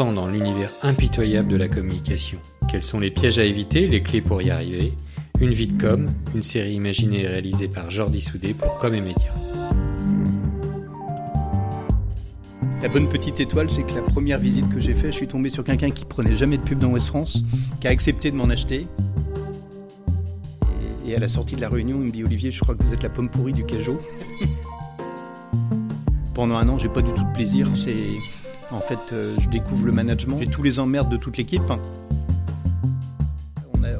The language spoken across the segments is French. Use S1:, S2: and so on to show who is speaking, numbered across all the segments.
S1: dans l'univers impitoyable de la communication. Quels sont les pièges à éviter, les clés pour y arriver? Une vie de com, une série imaginée et réalisée par Jordi Soudé pour Com et Média.
S2: La bonne petite étoile, c'est que la première visite que j'ai faite, je suis tombé sur quelqu'un qui prenait jamais de pub dans West France, qui a accepté de m'en acheter. Et, à la sortie de la réunion, il me dit Olivier, je crois que vous êtes la pomme pourrie du Cajot. Pendant un an, j'ai pas du tout de plaisir. C'est en fait, euh, je découvre le management. J'ai tous les emmerdes de toute l'équipe.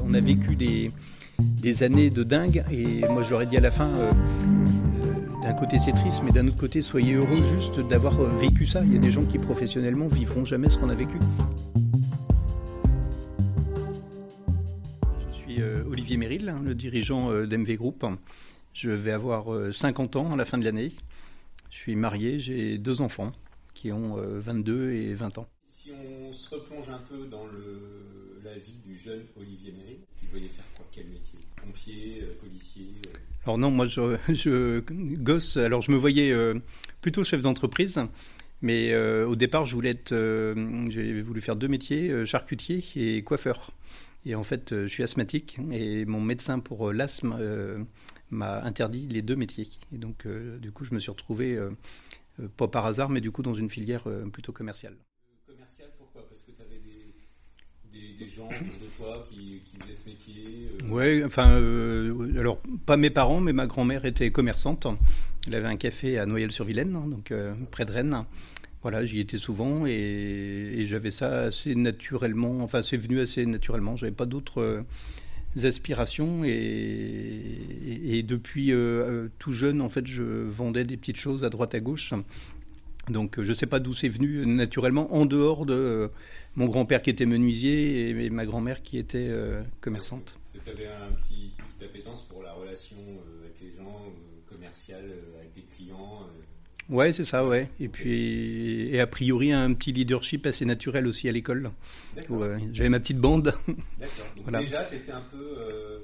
S2: On a, vécu des, années de dingue et moi j'aurais dit à la fin, euh, euh, d'un côté c'est triste, mais d'un autre côté soyez heureux juste d'avoir vécu ça. Il y a des gens qui professionnellement vivront jamais ce qu'on a vécu. Je suis Olivier Méril, hein, le dirigeant d'MV Group. Je vais avoir 50 ans à la fin de l'année. Je suis marié, j'ai deux enfants qui ont 22 euh, et 20 ans.
S1: Si on se replonge un peu dans la vie du jeune Olivier Méry, tu voulait faire quoi Quel métier? Pompier, euh, policier
S2: euh? Alors non, moi je, je, gosse, alors je me voyais plutôt chef d'entreprise. Mais au départ, je voulais être, j'ai voulu faire deux métiers, charcutier et coiffeur. Et en fait, je suis asthmatique et mon médecin pour l'asthme m'a interdit les deux métiers. Et donc, du coup, je me suis retrouvé euh, pas par hasard, mais du coup dans une filière euh, plutôt commerciale.
S1: Commerciale, pourquoi? Parce que tu avais des, gens autour de toi qui, faisaient ce métier
S2: euh? Oui, enfin, alors pas mes parents, mais ma grand-mère était commerçante. Elle avait un café à Noyelles-sur-Vilaine, hein, donc près de Rennes. Voilà, j'y étais souvent et, j'avais ça assez naturellement, enfin c'est venu assez naturellement, j'avais pas d'autres aspirations et, depuis euh, euh, tout jeune en fait je vendais des petites choses à droite à gauche donc je ne sais pas d'où c'est venu naturellement en dehors de euh, mon grand-père qui était menuisier et, ma grand-mère qui était commerçante.
S1: Tu avais un petit, appétence pour la relation avec les gens commerciale avec des clients
S2: Ouais, c'est ça, ouais. Et puis, et a priori, un petit leadership assez naturel aussi à l'école. J'avais ma petite bande.
S1: D'accord. Donc déjà, tu étais un peu, euh,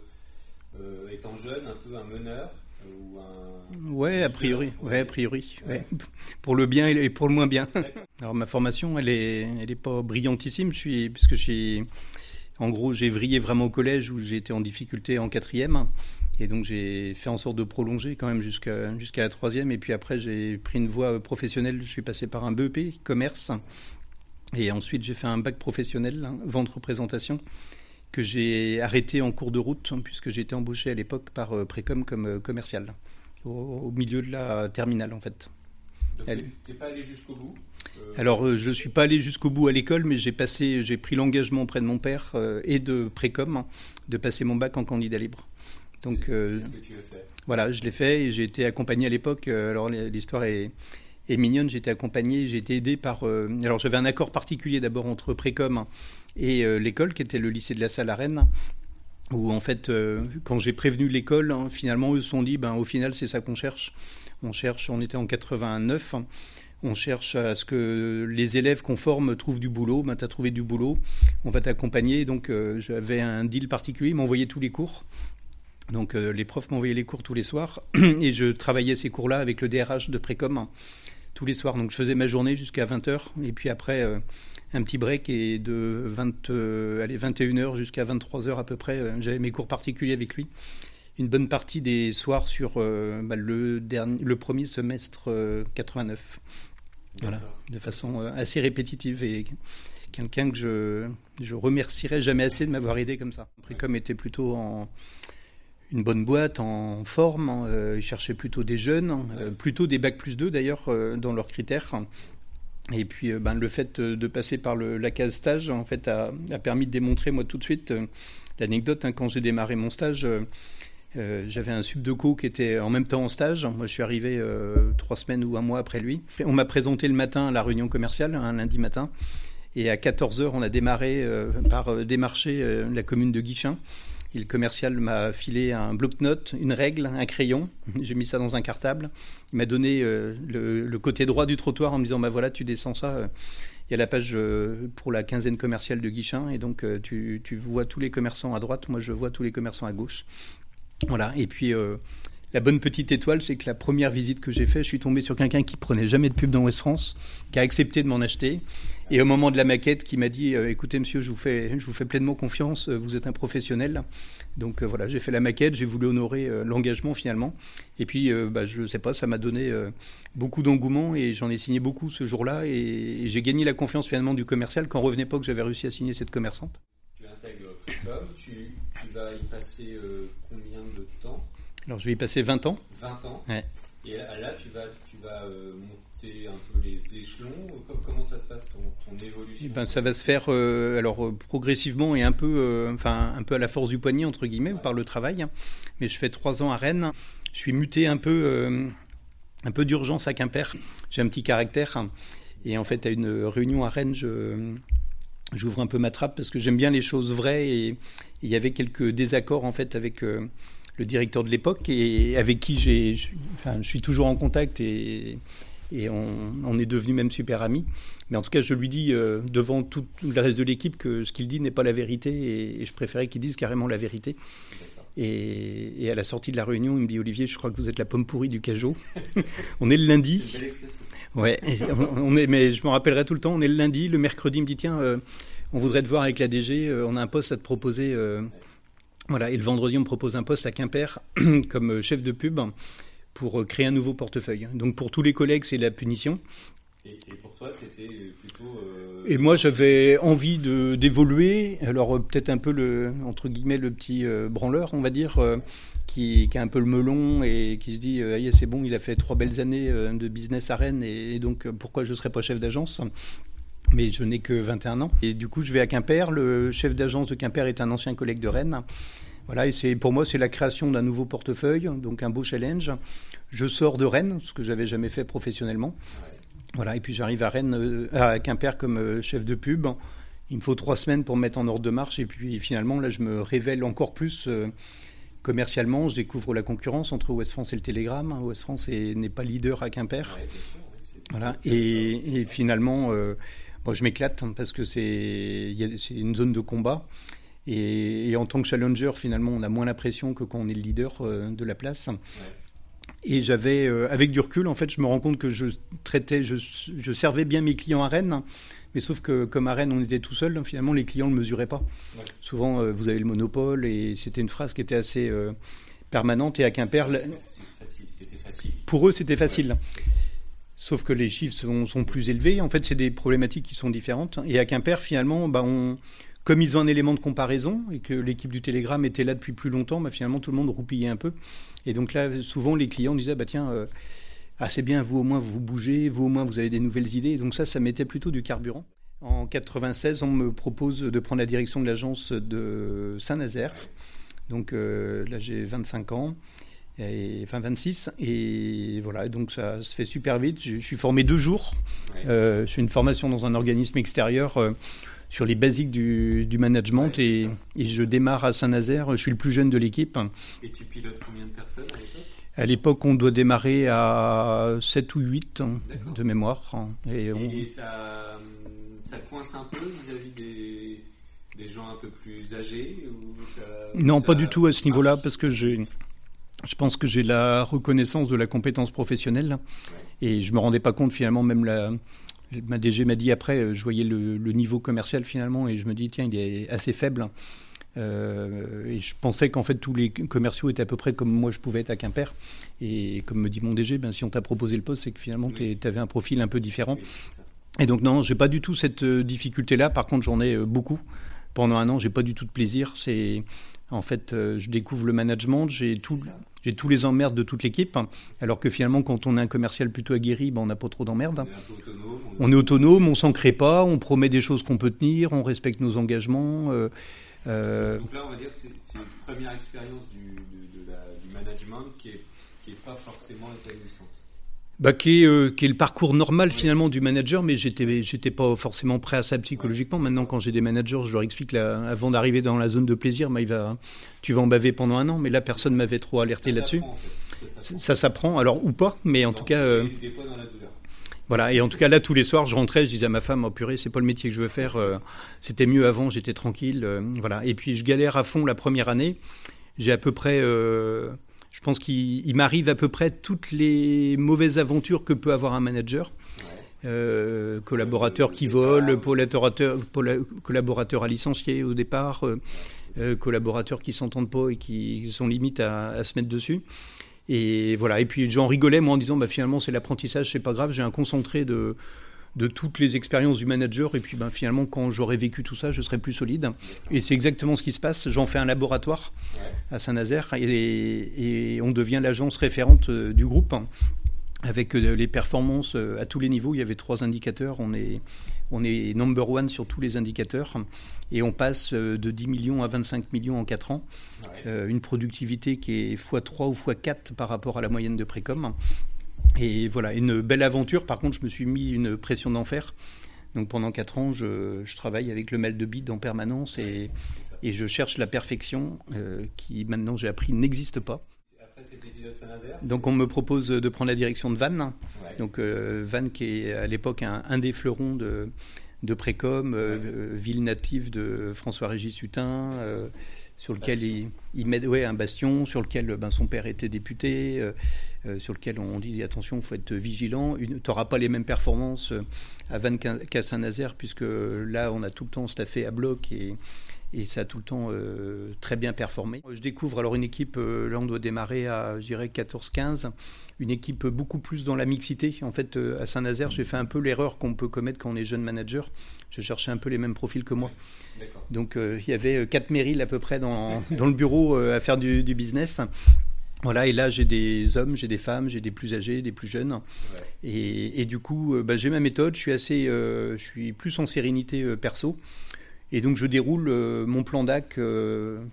S1: euh, étant jeune, un peu un meneur euh, ou un...
S2: Ouais, a priori. Ouais, a priori. Ouais. Pour le bien et pour le moins bien. Alors ma formation, elle est, elle est pas brillantissime. Je suis, puisque je suis, en gros, j'ai vrillé vraiment au collège où été en difficulté en quatrième. Et donc j'ai fait en sorte de prolonger quand même jusqu'à jusqu'à la troisième. Et puis après j'ai pris une voie professionnelle. Je suis passé par un BEP, commerce. Et ensuite j'ai fait un bac professionnel, hein, vente représentation, que j'ai arrêté en cours de route hein, puisque été embauché à l'époque par euh, Précom comme euh, commercial, au, milieu de la terminale en fait.
S1: Donc tu n'es pas allé jusqu'au bout
S2: euh, alors, je ne suis pas allé jusqu'au bout à l'école, mais j'ai passé, j'ai pris l'engagement auprès de mon père et de Précom de passer mon bac en candidat libre.
S1: Donc, euh,
S2: voilà, je l'ai fait et j'ai été accompagné à l'époque. Euh, alors, l'histoire est, mignonne. J'ai été accompagné, j'ai été aidé par. Euh, alors, j'avais un accord particulier d'abord entre Précom et l'école, qui était le lycée de la Salle à Rennes où en fait, quand j'ai prévenu l'école, hein, finalement, eux se sont dit, ben, au final, c'est ça qu'on cherche. On cherche, on était en 89, on cherche à ce que les élèves qu'on forme trouvent du boulot. Ben, tu as trouvé du boulot, on va t'accompagner. Donc, j'avais un deal particulier, ils m'envoyaient tous les cours. Donc euh, les profs m'envoyaient les cours tous les soirs et je travaillais ces cours-là avec le DRH de Précom tous les soirs. Donc je faisais ma journée jusqu'à 20h et puis après euh, un petit break et de 20, euh, allez, 21h jusqu'à 23h à peu près, j'avais mes cours particuliers avec lui. Une bonne partie des soirs sur bah, le, dernier, le premier semestre 89. Voilà, de façon assez répétitive et quelqu'un que je, je remercierai jamais assez de m'avoir aidé comme ça. Précom était plutôt en une bonne boîte en forme. Hein, euh, ils cherchaient plutôt des jeunes, hein, euh, plutôt des bacs plus 2 d'ailleurs euh, dans leurs critères. Et puis ben, le fait de passer par le, la case stage en fait, a, permis de démontrer moi tout de suite l'anecdote. Hein, quand j'ai démarré mon stage, j'avais un subdeco qui était en même temps en stage. Moi je suis arrivé trois semaines ou un mois après lui. On m'a présenté le matin à la réunion commerciale, un lundi matin. Et à 14h, on a démarré par démarcher la commune de Guichin le commercial m'a filé un bloc-notes, une règle, un crayon. J'ai mis ça dans un cartable. Il m'a donné euh, le, côté droit du trottoir en me disant bah voilà, tu descends ça. Euh, il y a la page euh, pour la quinzaine commerciale de Guichin et donc tu, vois tous les commerçants à droite. Moi, je vois tous les commerçants à gauche. Voilà. Et puis la bonne petite étoile, c'est que la première visite que j'ai faite, je suis tombé sur quelqu'un qui prenait jamais de pub dans West France, qui a accepté de m'en acheter. Et au moment de la maquette, qui m'a dit euh, Écoutez, monsieur, je vous, fais, je vous fais pleinement confiance, euh, vous êtes un professionnel. Donc euh, voilà, j'ai fait la maquette, j'ai voulu honorer l'engagement finalement. Et puis, bah, je ne sais pas, ça m'a donné beaucoup d'engouement et j'en ai signé beaucoup ce jour-là. Et, j'ai gagné la confiance finalement du commercial quand revenait pas que j'avais réussi à signer cette commerçante.
S1: Tu intègres tu, tu vas y passer combien de temps?
S2: Alors je vais y passer 20 ans.
S1: 20 ans. Et là, tu vas, tu vas euh, monter un peu les échelons. Comment ça se passe ton, évolution? Eh
S2: ben, Ça va se faire euh, alors euh, progressivement et un peu, enfin, un peu à la force du poignet, entre guillemets, par le travail. Mais je fais 3 ans à Rennes. Je suis muté un peu, un peu d'urgence à Quimper. J'ai un petit caractère. Et en fait, à une réunion à Rennes, je, j'ouvre un peu ma trappe parce que j'aime bien les choses vraies. Et il y avait quelques désaccords en fait avec le directeur de l'époque et avec qui j'ai, enfin, je suis toujours en contact et, et on, est devenu même super amis. Mais en tout cas, je lui dis euh, devant tout, le reste de l'équipe que ce qu'il dit n'est pas la vérité et, je préférais qu'il dise carrément la vérité. Et, à la sortie de la réunion, il me dit Olivier, je crois que vous êtes la pomme pourrie du Cajot. on est le lundi. Ouais, on, est, mais je me rappellerai tout le temps. On est le lundi, le mercredi, il me dit tiens, euh, on voudrait te voir avec la DG, euh, on a un poste à te proposer. Voilà, et le vendredi, on me propose un poste à Quimper comme chef de pub pour créer un nouveau portefeuille. Donc pour tous les collègues, c'est la punition.
S1: Et, pour toi, c'était plutôt. Euh,
S2: et moi, j'avais envie d'évoluer. Alors euh, peut-être un peu le entre guillemets le petit euh, branleur, on va dire, qui, qui, a un peu le melon et qui se dit ah, c'est bon, il a fait trois belles années de business à Rennes et, donc pourquoi je ne serais pas chef d'agence? Mais je n'ai que 21 ans. Et du coup, je vais à Quimper. Le chef d'agence de Quimper est un ancien collègue de Rennes. Voilà, et c'est pour moi, c'est la création d'un nouveau portefeuille, donc un beau challenge. Je sors de Rennes, ce que j'avais jamais fait professionnellement. Voilà, et puis j'arrive à Rennes, euh, à Quimper comme euh, chef de pub. Il me faut trois semaines pour me mettre en ordre de marche, et puis finalement, là, je me révèle encore plus euh, commercialement. Je découvre la concurrence entre Ouest France et le Télégramme. Ouest France n'est pas leader à Quimper. Voilà, et, finalement, je m'éclate parce que c'est une zone de combat. Et, en tant que challenger, finalement, on a moins la pression que quand on est le leader euh, de la place. Et j'avais, euh, avec du recul, en fait, je me rends compte que je traitais, je, servais bien mes clients à Rennes, mais sauf que comme à Rennes, on était tout seul, finalement, les clients ne le mesuraient pas. Souvent, euh, vous avez le monopole, et c'était une phrase qui était assez permanente. Et à Quimper, pour eux, c'était facile. Sauf que les chiffres sont, plus élevés. En fait, c'est des problématiques qui sont différentes. Et à Quimper, finalement, bah, on, comme ils ont un élément de comparaison et que l'équipe du Télégramme était là depuis plus longtemps, bah, finalement tout le monde roupillait un peu. Et donc là, souvent les clients disaient bah tiens, euh, ah, c'est bien, vous au moins vous bougez, vous au moins vous avez des nouvelles idées. Donc ça, ça mettait plutôt du carburant. En 96, on me propose de prendre la direction de l'agence de Saint-Nazaire. Donc euh, là, j'ai 25 ans. Et, enfin 26 et voilà donc ça se fait super vite. Je, suis formé deux jours. Euh, je fais une formation dans un organisme extérieur sur les basiques du, management et, je démarre à Saint-Nazaire, je suis le plus jeune de l'équipe.
S1: Et tu pilotes combien de personnes à l'époque?
S2: À l'époque, on doit démarrer à 7 ou 8 de mémoire.
S1: Et, ça, coince un peu vis-à-vis des, gens un peu plus âgés
S2: Non, pas du tout à ce niveau-là, parce que je pense que j'ai la reconnaissance de la compétence professionnelle. Et je ne me rendais pas compte finalement, même la, Ma DG m'a dit après, euh, je voyais le, niveau commercial finalement et je me dis, tiens, il est assez faible. Euh, et je pensais qu'en fait tous les commerciaux étaient à peu près comme moi je pouvais être à Quimper. Et comme me dit mon DG, ben, si on t'a proposé le poste, c'est que finalement tu avais un profil un peu différent. Et donc non, j'ai pas du tout cette euh, difficulté-là. Par contre, j'en ai beaucoup. Pendant un an, j'ai pas du tout de plaisir. C'est en fait, je découvre le management, j'ai tout, j'ai tous les emmerdes de toute l'équipe, alors que finalement, quand on est un commercial plutôt aguerri, ben, on n'a pas trop d'emmerdes. On, est autonome, on s'en crée pas, on promet des choses qu'on peut tenir, on respecte nos engagements.
S1: Euh, euh. Donc là, on va dire que c'est une première expérience du, management qui n'est pas forcément épanouissante
S2: bah, qui, est, euh, qui, est, le parcours normal finalement du manager, mais j'étais j'étais pas forcément prêt à ça psychologiquement. Maintenant, quand j'ai des managers, je leur explique là, avant d'arriver dans la zone de plaisir, bah, il va, tu vas en baver pendant un an. Mais là, personne m'avait trop alerté là-dessus. Ça s'apprend, alors ou pas, mais en tout cas. Euh, voilà, et en tout cas là, tous les soirs, je rentrais, je disais à ma femme, oh purée, c'est pas le métier que je veux faire. Euh, c'était mieux avant, j'étais tranquille, voilà. Et puis je galère à fond la première année. J'ai à peu près Je pense qu'il m'arrive à peu près toutes les mauvaises aventures que peut avoir un manager. Euh, collaborateur qui vole, collaborateur, collaborateur à licencier au départ, euh, euh, collaborateurs qui s'entendent pas et qui sont limite à, se mettre dessus. Et voilà. Et puis j'en rigolais moi en disant bah, finalement c'est l'apprentissage, c'est pas grave, j'ai un concentré de de toutes les expériences du manager. Et puis ben, finalement, quand j'aurai vécu tout ça, je serai plus solide. Et c'est exactement ce qui se passe. J'en fais un laboratoire à Saint-Nazaire et, et, on devient l'agence référente du groupe avec euh, les performances euh, à tous les niveaux. Il y avait trois indicateurs. On est, on est number one sur tous les indicateurs. Et on passe euh, de 10 millions à 25 millions en 4 ans. une productivité qui est x3 ou x4 par rapport à la moyenne de Précom. Et voilà, une belle aventure. Par contre, je me suis mis une pression d'enfer. Donc pendant 4 ans, je, travaille avec le mail de bid en permanence et, et je cherche la perfection qui maintenant j'ai appris n'existe pas. Donc on me propose de prendre la direction de Vannes. Donc euh, Vannes qui est à l'époque un, des fleurons de, de Précom, euh, ville native de François-Régis Hutin, euh, sur lequel il, il, met ouais, un bastion, sur lequel ben, son père était député, sur lequel on dit attention, il faut être vigilant. Tu n'auras pas les mêmes performances à Vannes qu'à Saint-Nazaire, puisque là on a tout le temps staffé à bloc et et ça a tout le temps euh, très bien performé. Je découvre alors une équipe, euh, là on doit démarrer à, je dirais, 14-15, une équipe beaucoup plus dans la mixité. En fait, euh, à Saint-Nazaire, j'ai fait un peu l'erreur qu'on peut commettre quand on est jeune manager. Je cherchais un peu les mêmes profils que moi. Donc il y avait quatre mairies à peu près dans, dans le bureau à faire du, business. Voilà, et là j'ai des hommes, j'ai des femmes, j'ai des plus âgés, des plus jeunes. Et, et, du coup, bah, j'ai ma méthode, je suis assez, je suis plus en sérénité perso. Et donc je déroule euh, mon plan DAC euh,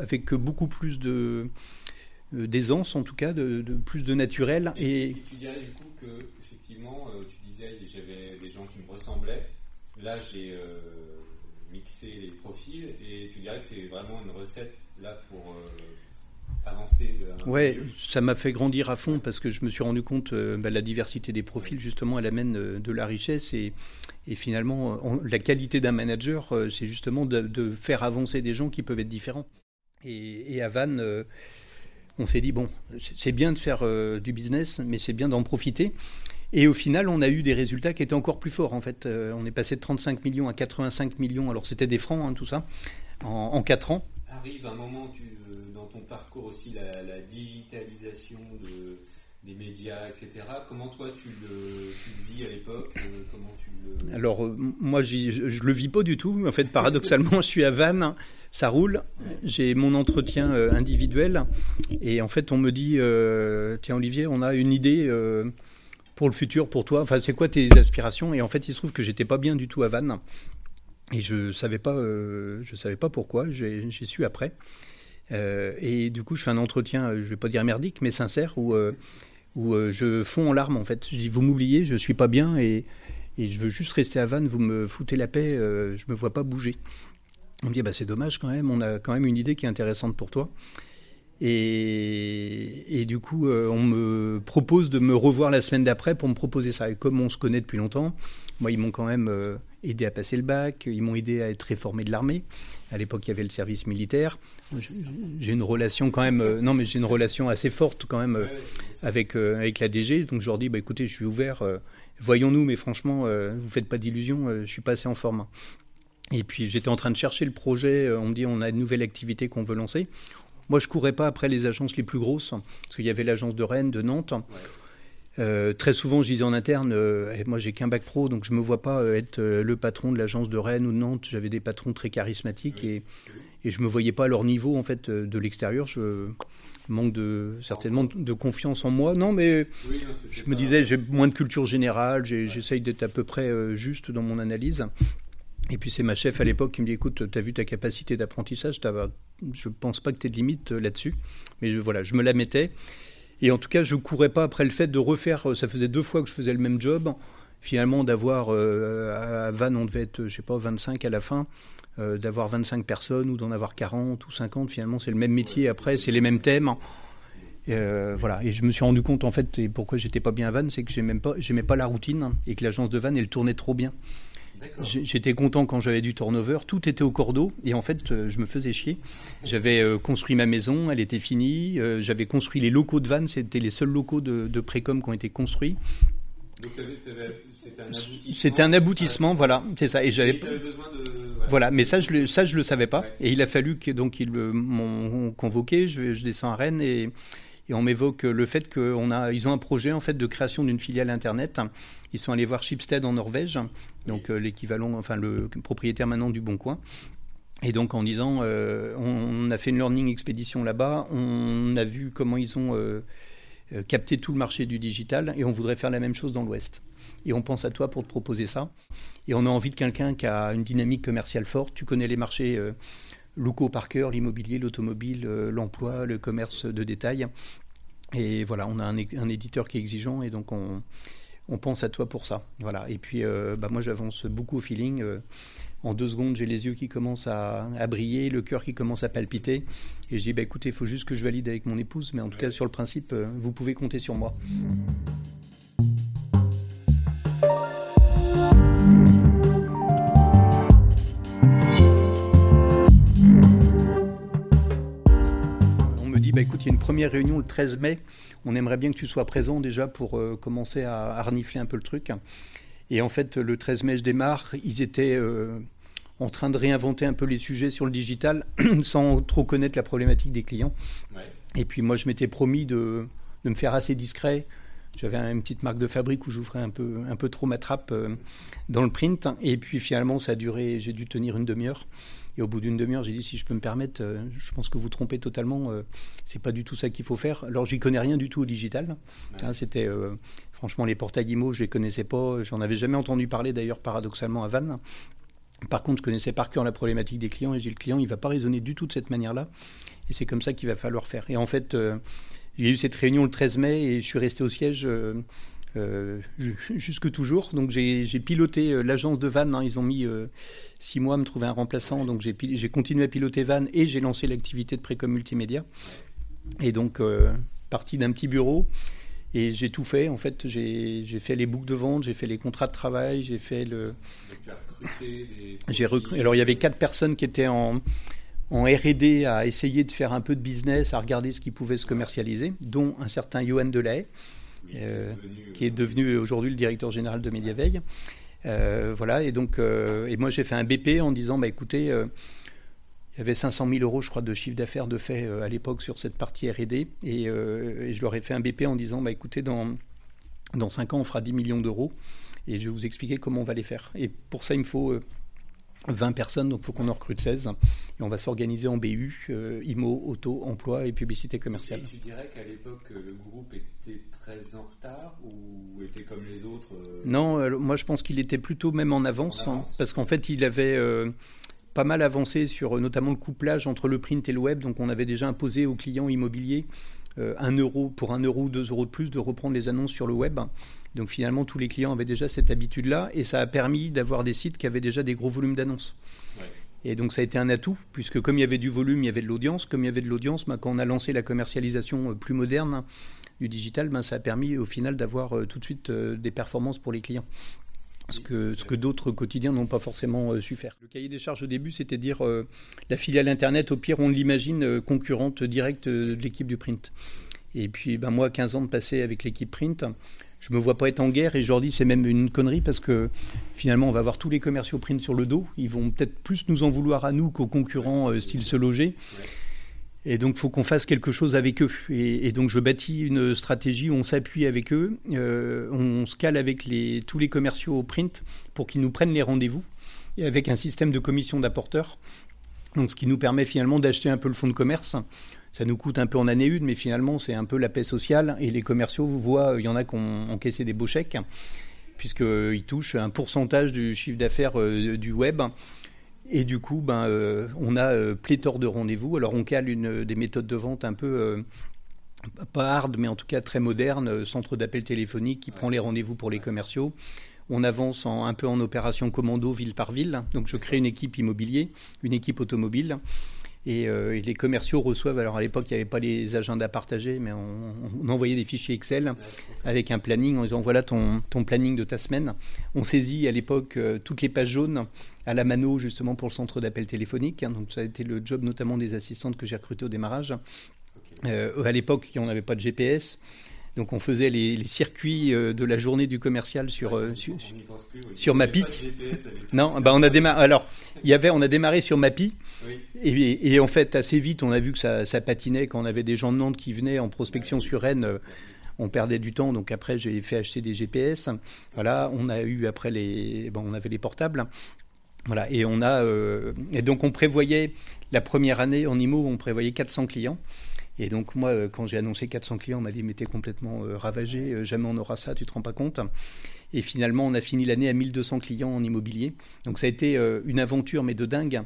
S2: avec beaucoup plus de euh, d'aisance en tout cas, de, plus de naturel.
S1: Et, tu dirais du coup que effectivement, tu disais j'avais des gens qui me ressemblaient. Là j'ai mixé les profils et tu dirais que c'est vraiment une recette là pour avancer
S2: Ouais, ça m'a fait grandir à fond parce que je me suis rendu compte euh, bah, la diversité des profils justement elle amène euh, de la richesse et, et finalement la qualité d'un manager euh, c'est justement de, faire avancer des gens qui peuvent être différents. Et, à Vannes, on s'est dit bon c'est bien de faire du business mais c'est bien d'en profiter. Et au final, on a eu des résultats qui étaient encore plus forts. En fait, on est passé de 35 millions à 85 millions. Alors, c'était des francs, hein, tout ça, en, en 4 ans.
S1: Arrive un moment, tu, ton parcours aussi la, digitalisation des médias, etc. Comment toi tu le, vis à l'époque euh,
S2: Alors euh, moi je le vis pas du tout. En fait paradoxalement je suis à Vannes, ça roule. J'ai mon entretien euh, individuel et en fait on me dit tiens Olivier on a une idée pour le futur pour toi. Enfin c'est quoi tes aspirations? Et en fait il se trouve que j'étais pas bien du tout à Vannes et je savais pas je savais pas pourquoi. J'ai su après. Euh, et du coup, je fais un entretien, euh, je vais pas dire merdique, mais sincère, où, euh, où je fonds en larmes en fait. Je dis, vous m'oubliez, je suis pas bien et, et, je veux juste rester à Vannes, vous me foutez la paix, je me vois pas bouger. On me dit, bah, c'est dommage quand même, on a quand même une idée qui est intéressante pour toi. Et, et, du coup, on me propose de me revoir la semaine d'après pour me proposer ça. Et comme on se connaît depuis longtemps, moi, ils m'ont quand même aidé à passer le bac, ils m'ont aidé à être réformé de l'armée. À l'époque, il y avait le service militaire. J'ai une relation quand même, euh, non, mais j'ai une relation assez forte quand même euh, avec euh, avec la DG. Donc je leur dis, bah écoutez, je suis ouvert. Voyons-nous, mais franchement, vous faites pas d'illusions. je suis pas assez en forme. Et puis j'étais en train de chercher le projet. On me dit, on a une nouvelle activité qu'on veut lancer. Moi, je courais pas après les agences les plus grosses, parce qu'il y avait l'agence de Rennes, de Nantes. Euh, très souvent, je disais en interne, euh, moi j'ai qu'un bac pro, donc je me vois pas euh, être le patron de l'agence de Rennes ou de Nantes. J'avais des patrons très charismatiques et, et je me voyais pas à leur niveau en fait de l'extérieur. Je manque de certainement de confiance en moi. Non, mais je me disais j'ai moins de culture générale. J'essaye d'être à peu près juste dans mon analyse. Et puis c'est ma chef à l'époque qui me dit écoute, tu as vu ta capacité d'apprentissage, je pense pas que tu aies de limite là-dessus. Mais voilà, je me la mettais. Et en tout cas, je courais pas après le fait de refaire. Ça faisait deux fois que je faisais le même job. Finalement, d'avoir euh, à Vannes, on devait être, je sais pas, 25 à la fin. Euh, d'avoir 25 personnes ou d'en avoir 40 ou 50, finalement, c'est le même métier. Après, c'est les mêmes thèmes. Euh, voilà. Et je me suis rendu compte, en fait, et pourquoi j'étais pas bien à Vannes, c'est que j'aimais pas, pas la routine et que l'agence de Vannes, elle tournait trop bien. J'étais content quand j'avais du turnover, tout était au cordeau et en fait euh, je me faisais chier. J'avais euh, construit ma maison, elle était finie, euh, j'avais construit les locaux de Vannes, c'était les seuls locaux de, de Précom qui ont été construits. c'était un aboutissement, voilà, c'est ça. Et j'avais voilà. mais ça je le ça je le savais pas. Et il a fallu que donc ils m'ont convoqué. Je, je, descends à Rennes et, et on m'évoque le fait qu'ils a ils ont un projet en fait de création d'une filiale internet ils sont allés voir Schibsted en Norvège, donc euh, l'équivalent, enfin le propriétaire maintenant du Bon Coin. Et donc en disant, euh, on, a fait une learning expédition là-bas, on a vu comment ils ont euh, capté tout le marché du digital et on voudrait faire la même chose dans l'Ouest. Et on pense à toi pour te proposer ça. Et on a envie de quelqu'un qui a une dynamique commerciale forte. Tu connais les marchés locaux par cœur, l'immobilier, l'automobile, l'emploi, le commerce de détail. Et voilà, on a un, un, éditeur qui est exigeant et donc on, on pense à toi pour ça. Voilà. Et puis, euh, bah, moi, j'avance beaucoup au feeling. Euh, en deux secondes, j'ai les yeux qui commencent à, briller, le cœur qui commence à palpiter. Et je dis, bah, écoutez, il faut juste que je valide avec mon épouse. Mais en tout cas, sur le principe, euh, vous pouvez compter sur moi. Bah, écoute, il y a une première réunion le 13 mai on aimerait bien que tu sois présent déjà pour euh, commencer à harnifler un peu le truc. Et en fait, le 13 mai, je démarre. Ils étaient euh, en train de réinventer un peu les sujets sur le digital sans trop connaître la problématique des clients. Et puis moi, je m'étais promis de, me faire assez discret. J'avais une petite marque de fabrique où j'ouvrais un peu, un peu trop ma trappe euh, dans le print. Et puis finalement, ça a duré, j'ai dû tenir une demi-heure. Et au bout d'une demi-heure, j'ai dit si je peux me permettre, euh, je pense que vous trompez totalement. Euh, c'est pas du tout ça qu'il faut faire. Alors j'y connais rien du tout au digital. Hein, c'était euh, franchement les portails IMO, je les connaissais pas. J'en avais jamais entendu parler d'ailleurs paradoxalement à Vannes. Par contre, je connaissais par cœur la problématique des clients et j'ai le client, il va pas raisonner du tout de cette manière-là. Et c'est comme ça qu'il va falloir faire. Et en fait, j'ai eu cette réunion le 13 mai et je suis resté au siège euh, jusque toujours. Donc j'ai piloté euh, l'agence de Vannes. Hein. ils ont mis euh, six mois à me trouver un remplaçant. Donc j'ai continué à piloter Vannes et j'ai lancé l'activité de Précom Multimédia. Et donc, parti d'un petit bureau. Et j'ai tout fait. En fait, j'ai fait les boucles de vente, j'ai fait les contrats de travail, j'ai fait le. J'ai recruté. Alors, il y avait quatre personnes qui étaient en, en R&D à essayer de faire un peu de business, à regarder ce qui pouvait se commercialiser, dont un certain Johan Delahaye, euh, qui est devenu aujourd'hui le directeur général de Mediaveil. Euh, voilà, et donc, euh, et moi j'ai fait un BP en disant, bah écoutez, il y avait 500 000 euros, je crois, de chiffre d'affaires de fait à l'époque sur cette partie R&D, et, je leur ai fait un BP en disant, bah écoutez, dans dans 5 ans, on fera 10 millions d'euros, et je vais vous expliquer comment on va les faire. Et pour ça, il me faut 20 personnes, donc il faut qu'on en recrute 16. Et on va s'organiser en BU, IMO, auto, emploi et publicité commerciale.
S1: Et tu dirais qu'à l'époque, le groupe était très en retard ou était comme les autres euh
S2: Non, euh, moi je pense qu'il était plutôt même en avance, hein, parce qu'en fait il avait euh, pas mal avancé sur notamment le couplage entre le print et le web, donc on avait déjà imposé aux clients immobiliers un euro pour un euro ou deux euros de plus de reprendre les annonces sur le web. Donc finalement tous les clients avaient déjà cette habitude-là et ça a permis d'avoir des sites qui avaient déjà des gros volumes d'annonces. Et donc ça a été un atout, puisque comme il y avait du volume, il y avait de l'audience. Comme il y avait de l'audience, bah, quand on a lancé la commercialisation plus moderne, du digital, ben, ça a permis au final d'avoir euh, tout de suite euh, des performances pour les clients. Ce que, d'autres quotidiens n'ont pas forcément euh, su faire. Le cahier des charges au début, c'était dire la filiale Internet, au pire, on l'imagine concurrente directe de l'équipe du print. Et puis, ben, moi, 15 ans de passé avec l'équipe print, je me vois pas être en guerre et dis c'est même une connerie parce que finalement on va avoir tous les commerciaux print sur le dos. Ils vont peut-être plus nous en vouloir à nous qu'aux concurrents style se loger. Et donc, il faut qu'on fasse quelque chose avec eux. Et, donc, je bâtis une stratégie où on s'appuie avec eux, euh, on se cale avec tous les commerciaux au print pour qu'ils nous prennent les rendez-vous, et avec un système de commission d'apporteurs. Donc, ce qui nous permet finalement d'acheter un peu le fonds de commerce. Ça nous coûte un peu en année une, mais finalement, c'est un peu la paix sociale. Et les commerciaux, vous voyez, il y en a qui ont encaissé des beaux chèques, puisqu'ils touchent un pourcentage du chiffre d'affaires euh, du web. Et du coup, ben, euh, on a euh, pléthore de rendez-vous. Alors, on cale une, des méthodes de vente un peu, euh, pas hard, mais en tout cas très moderne, centre d'appel téléphonique qui prend les rendez-vous pour les commerciaux. On avance un peu en opération commando ville par ville. Donc, je crée une équipe immobilier, une équipe automobile. Euh, et, les commerciaux reçoivent, alors à l'époque il n'y avait pas les agendas partagés, mais on, envoyait des fichiers Excel avec un planning en disant voilà ton, ton planning de ta semaine. On saisit à l'époque euh, toutes les pages jaunes à la mano justement pour le centre d'appel téléphonique. Hein. donc ça a été le job notamment des assistantes que j'ai recrutées au démarrage. Euh, à l'époque on n'avait pas de GPS. Donc on faisait les, circuits de la journée du commercial sur sur, sur Mapi. Non, bah on a démarré. Alors il y avait, on a démarré sur Mapi. Et, en fait, assez vite, on a vu que ça, patinait quand on avait des gens de Nantes qui venaient en prospection sur Rennes. Euh, on perdait du temps, donc après j'ai fait acheter des GPS. Voilà, on a eu après les, bon, on avait les portables. Voilà, et on a, euh, et donc on prévoyait la première année en IMO, on prévoyait 400 clients. Et donc moi, euh, quand j'ai annoncé 400 clients, on m'a dit mais t'es complètement ravagé, jamais on aura ça, tu te rends pas compte. Et finalement, on a fini l'année à 1200 clients en immobilier. Donc ça a été une aventure, mais de dingue.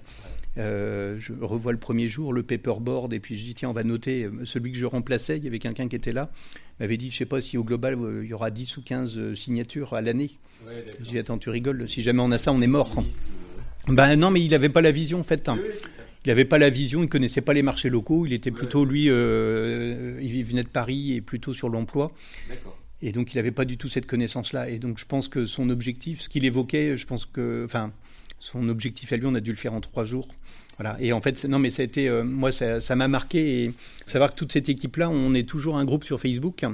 S2: Euh, je revois le premier jour le paperboard et puis je dis tiens on va noter euh, celui que je remplaçais, il y avait quelqu'un qui était là, m'avait dit je sais pas si au global euh, il y aura 10 ou 15 signatures à l'année. Ouais, je dis attends tu rigoles, si jamais on a ça on est mort. Ben non mais il n'avait pas la vision en fait. Il n'avait pas la vision, il connaissait pas les marchés locaux, il était plutôt lui, il venait de Paris et plutôt sur l'emploi. Et donc il n'avait pas du tout cette connaissance-là. Et donc je pense que son objectif, ce qu'il évoquait, je pense que, enfin, son objectif à lui, on a dû le faire en trois jours. Voilà. Et en fait, non, mais ça a été, euh, moi, ça m'a marqué. Et savoir que toute cette équipe-là, on est toujours un groupe sur Facebook.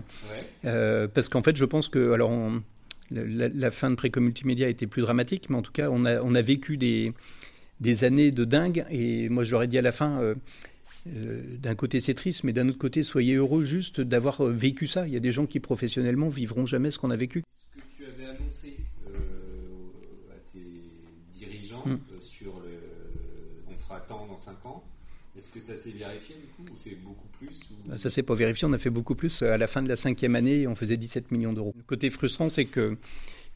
S2: Euh, parce qu'en fait, je pense que, alors, la, fin de Précom Multimédia été plus dramatique, mais en tout cas, on a, on a vécu des, des années de dingue. Et moi, je leur ai dit à la fin, euh, d'un côté, c'est triste, mais d'un autre côté, soyez heureux juste d'avoir vécu ça. Il y a des gens qui, professionnellement, vivront jamais ce qu'on a vécu.
S1: Ce que tu avais annoncé à tes dirigeants, hum. Est-ce que ça s'est vérifié du coup ou c'est beaucoup plus
S2: bah, Ça s'est pas vérifié, on a fait beaucoup plus. À la fin de la cinquième année, on faisait 17 millions d'euros. Le côté frustrant, c'est que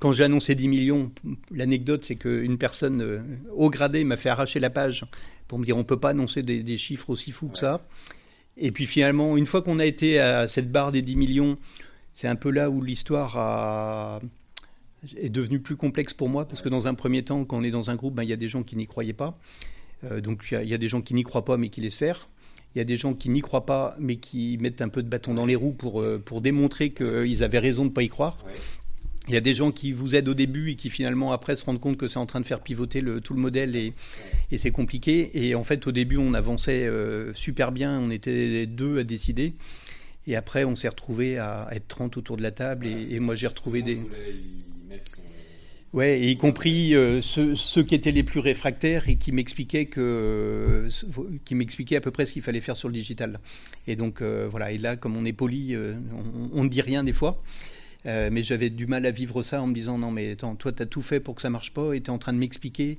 S2: quand j'ai annoncé 10 millions, l'anecdote, c'est qu'une personne euh, au gradé m'a fait arracher la page pour me dire on ne peut pas annoncer des, chiffres aussi fous que ça. Et puis finalement, une fois qu'on a été à cette barre des 10 millions, c'est un peu là où l'histoire est devenue plus complexe pour moi, parce que dans un premier temps, quand on est dans un groupe, ben, il y a des gens qui n'y croyaient pas. Euh, donc il y, a des gens qui n'y croient pas mais qui laissent faire. Il y a des gens qui n'y croient pas mais qui mettent un peu de bâton dans les roues pour, euh, pour démontrer qu'ils avaient raison de ne pas y croire. Il y a des gens qui vous aident au début et qui finalement après se rendent compte que c'est en train de faire pivoter le, tout le modèle et, et c'est compliqué. Et en fait au début on avançait euh, super bien, on était deux à décider. Et après on s'est retrouvé à être 30 autour de la table et, et moi j'ai retrouvé des... Ouais, y compris euh, ceux, qui étaient les plus réfractaires et qui m'expliquaient que, qui m'expliquaient à peu près ce qu'il fallait faire sur le digital. Et donc euh, voilà. Et là, comme on est poli, on, ne dit rien des fois. Mais j'avais du mal à vivre ça en me disant non mais attends, toi tu as tout fait pour que ça marche pas et tu es en train de m'expliquer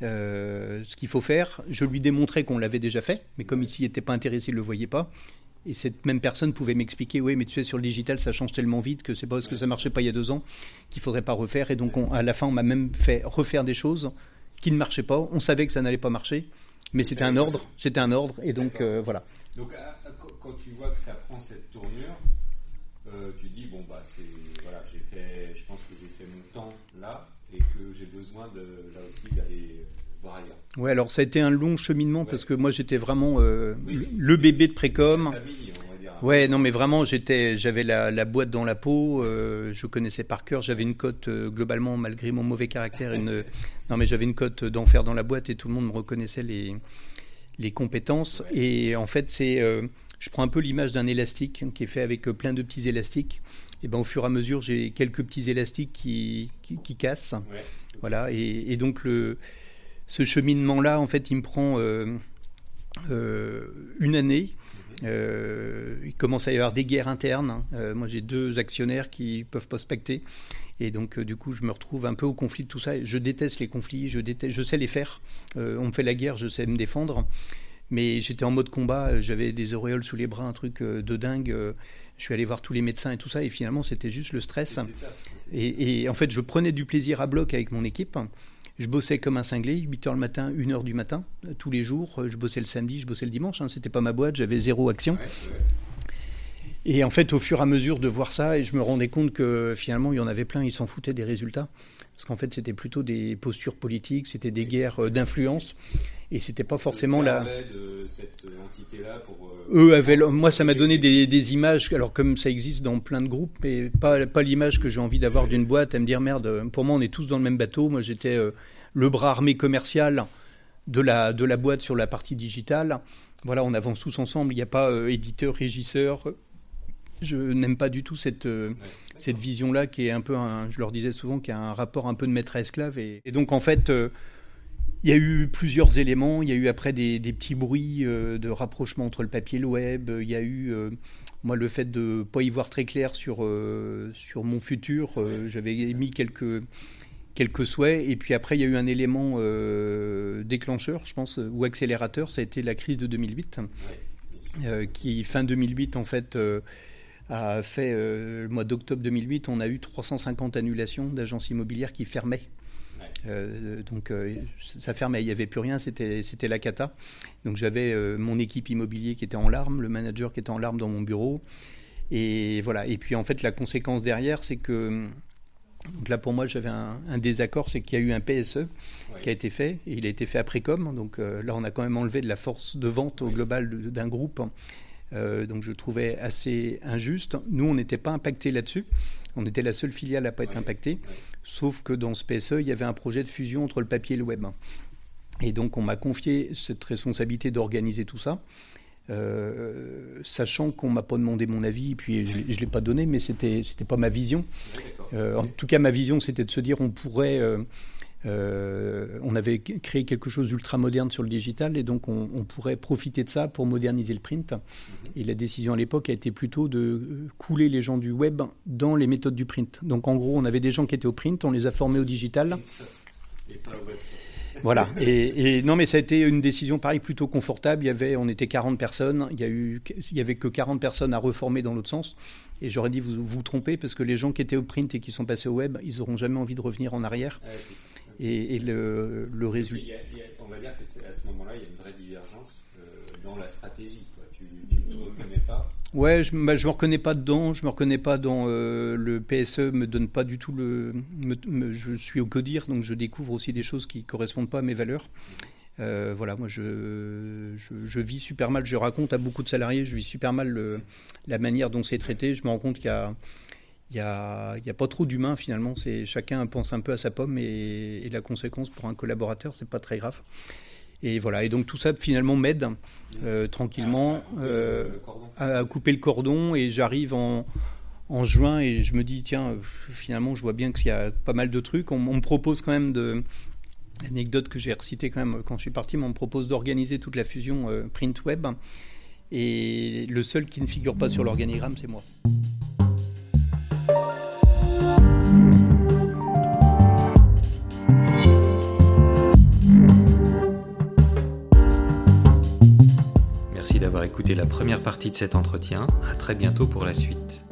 S2: ce qu'il faut faire. Je lui démontrais qu'on l'avait déjà fait, mais comme ici il n'était pas intéressé, il ne le voyait pas. Et cette même personne pouvait m'expliquer, oui, mais tu sais, sur le digital, ça change tellement vite que c'est pas parce que ça marchait pas il y a deux ans qu'il faudrait pas refaire. Et donc, à la fin, on m'a même fait refaire des choses qui ne marchaient pas. On savait que ça n'allait pas marcher, mais c'était un ordre. C'était un ordre. Et donc, euh, voilà.
S1: Donc, quand tu vois que ça prend cette tournure, euh, tu dis, bon, bah, c'est, voilà, j'ai fait, je pense que j'ai fait mon temps là et que j'ai besoin de, là aussi d'aller voir ailleurs.
S2: Ouais, alors ça a été un long cheminement parce que moi j'étais vraiment euh, le bébé de Précom. Ouais, non, mais vraiment, j'étais, j'avais la, boîte dans la peau. Euh, je connaissais par cœur. J'avais une cote euh, globalement, malgré mon mauvais caractère, une. non, mais j'avais une cote d'enfer dans la boîte et tout le monde me reconnaissait les les compétences. Et en fait, c'est, je prends un peu l'image d'un élastique qui est fait avec plein de petits élastiques. Et ben, au fur et à mesure, j'ai quelques petits élastiques qui qui, cassent. Voilà. Et, et donc le ce cheminement-là, en fait, il me prend euh, euh, une année. Euh, il commence à y avoir des guerres internes. moi, j'ai deux actionnaires qui peuvent prospecter. Et donc, du coup, je me retrouve un peu au conflit de tout ça. Je déteste les conflits, je, déteste, je sais les faire. on me fait la guerre, je sais me défendre. Mais j'étais en mode combat, j'avais des auréoles sous les bras, un truc de dingue. je suis allé voir tous les médecins et tout ça. Et finalement, c'était juste le stress. Et, et, en fait, je prenais du plaisir à bloc avec mon équipe. Je bossais comme un cinglé, 8h le matin, 1h du matin, euh, tous les jours. Euh, je bossais le samedi, je bossais le dimanche. Hein, C'était pas ma boîte, j'avais zéro action. Et en fait, au fur et à mesure de voir ça, et je me rendais compte que finalement, il y en avait plein, ils s'en foutaient des résultats. Parce qu'en fait, c'était plutôt des postures politiques, c'était des guerres euh, d'influence. Et c'était pas forcément la.
S1: De cette entité-là pour,
S2: euh, Eux avaient. Moi, ça m'a donné des, des, images, alors comme ça existe dans plein de groupes, mais pas, pas l'image que j'ai envie d'avoir d'une boîte, à me dire merde, pour moi, on est tous dans le même bateau. Moi, j'étais euh, le bras armé commercial de la, de la boîte sur la partie digitale. Voilà, on avance tous ensemble. Il n'y a pas éditeur, régisseur, je n'aime pas du tout cette, euh, cette vision-là qui est un peu, un, je leur disais souvent, qui a un rapport un peu de maître-esclave. Et, donc en fait, euh, il y a eu plusieurs éléments. Il y a eu après des, des petits bruits euh, de rapprochement entre le papier et le web. Il y a eu, moi, le fait de ne pas y voir très clair sur, sur mon futur. J'avais émis quelques quelques souhaits. Et puis après, il y a eu un élément déclencheur, je pense, ou accélérateur, ça a été la crise de 2008, qui, fin 2008, en fait, a fait, euh, le mois d'octobre 2008, on a eu 350 annulations d'agences immobilières qui fermaient. Euh, donc euh, ça fermait, il n'y avait plus rien, c'était la cata. Donc j'avais mon équipe immobilier qui était en larmes, le manager qui était en larmes dans mon bureau. Et voilà. Et puis en fait, la conséquence derrière, c'est que donc là pour moi j'avais un, désaccord, c'est qu'il y a eu un PSE qui a été fait, et il a été fait après com. Donc là on a quand même enlevé de la force de vente au global d'un groupe euh, donc je trouvais assez injuste. Nous, on n'était pas impacté là-dessus. On était la seule filiale à pas être impactée. Sauf que dans ce PSE, il y avait un projet de fusion entre le papier et le web. Et donc on m'a confié cette responsabilité d'organiser tout ça. Euh, sachant qu'on m'a pas demandé mon avis, puis je, ne l'ai pas donné, mais c'était c'était pas ma vision. Euh, en tout cas, ma vision, c'était de se dire on pourrait euh, on avait créé quelque chose d'ultra moderne sur le digital et donc on, pourrait profiter de ça pour moderniser le print. Mhm. Et la décision à l'époque a été plutôt de couler les gens du web dans les méthodes du print. Donc en gros, on avait des gens qui étaient au print, on les a formés au digital. Voilà. Et, non, mais ça a été une décision pareil plutôt confortable. Il y avait, on était 40 personnes. Il y a eu, il y avait que 40 personnes à reformer dans l'autre sens. Et j'aurais dit vous vous trompez parce que les gens qui étaient au print et qui sont passés au web, ils n'auront jamais envie de revenir en arrière. Et, le, le résultat.
S1: On va dire qu'à ce moment-là, il y a une vraie divergence euh, dans la stratégie. Tu ne te reconnais pas?
S2: Ouais, je ne bah, me reconnais pas dedans. Je me reconnais pas dans euh, le PSE. Me donne pas du tout le. je suis au CODIR, donc je découvre aussi des choses qui correspondent pas à mes valeurs. Euh, voilà, moi je, je, vis super mal. Je raconte à beaucoup de salariés, je vis super mal le, la manière dont c'est traité. Je me rends compte qu'il y a il n'y a, pas trop d'humains finalement. Chacun pense un peu à sa pomme et, la conséquence pour un collaborateur, c'est pas très grave. Et voilà. Et donc tout ça finalement m'aide euh, tranquillement euh, à, couper le cordon et j'arrive en, juin et je me dis tiens finalement je vois bien qu'il y a pas mal de trucs. On, me propose quand même de anecdote que j'ai recité quand même quand je suis parti, on me propose d'organiser toute la fusion euh, print web et le seul qui ne figure pas sur l'organigramme c'est moi.
S3: D'avoir écouté la première partie de cet entretien. À très bientôt pour la suite.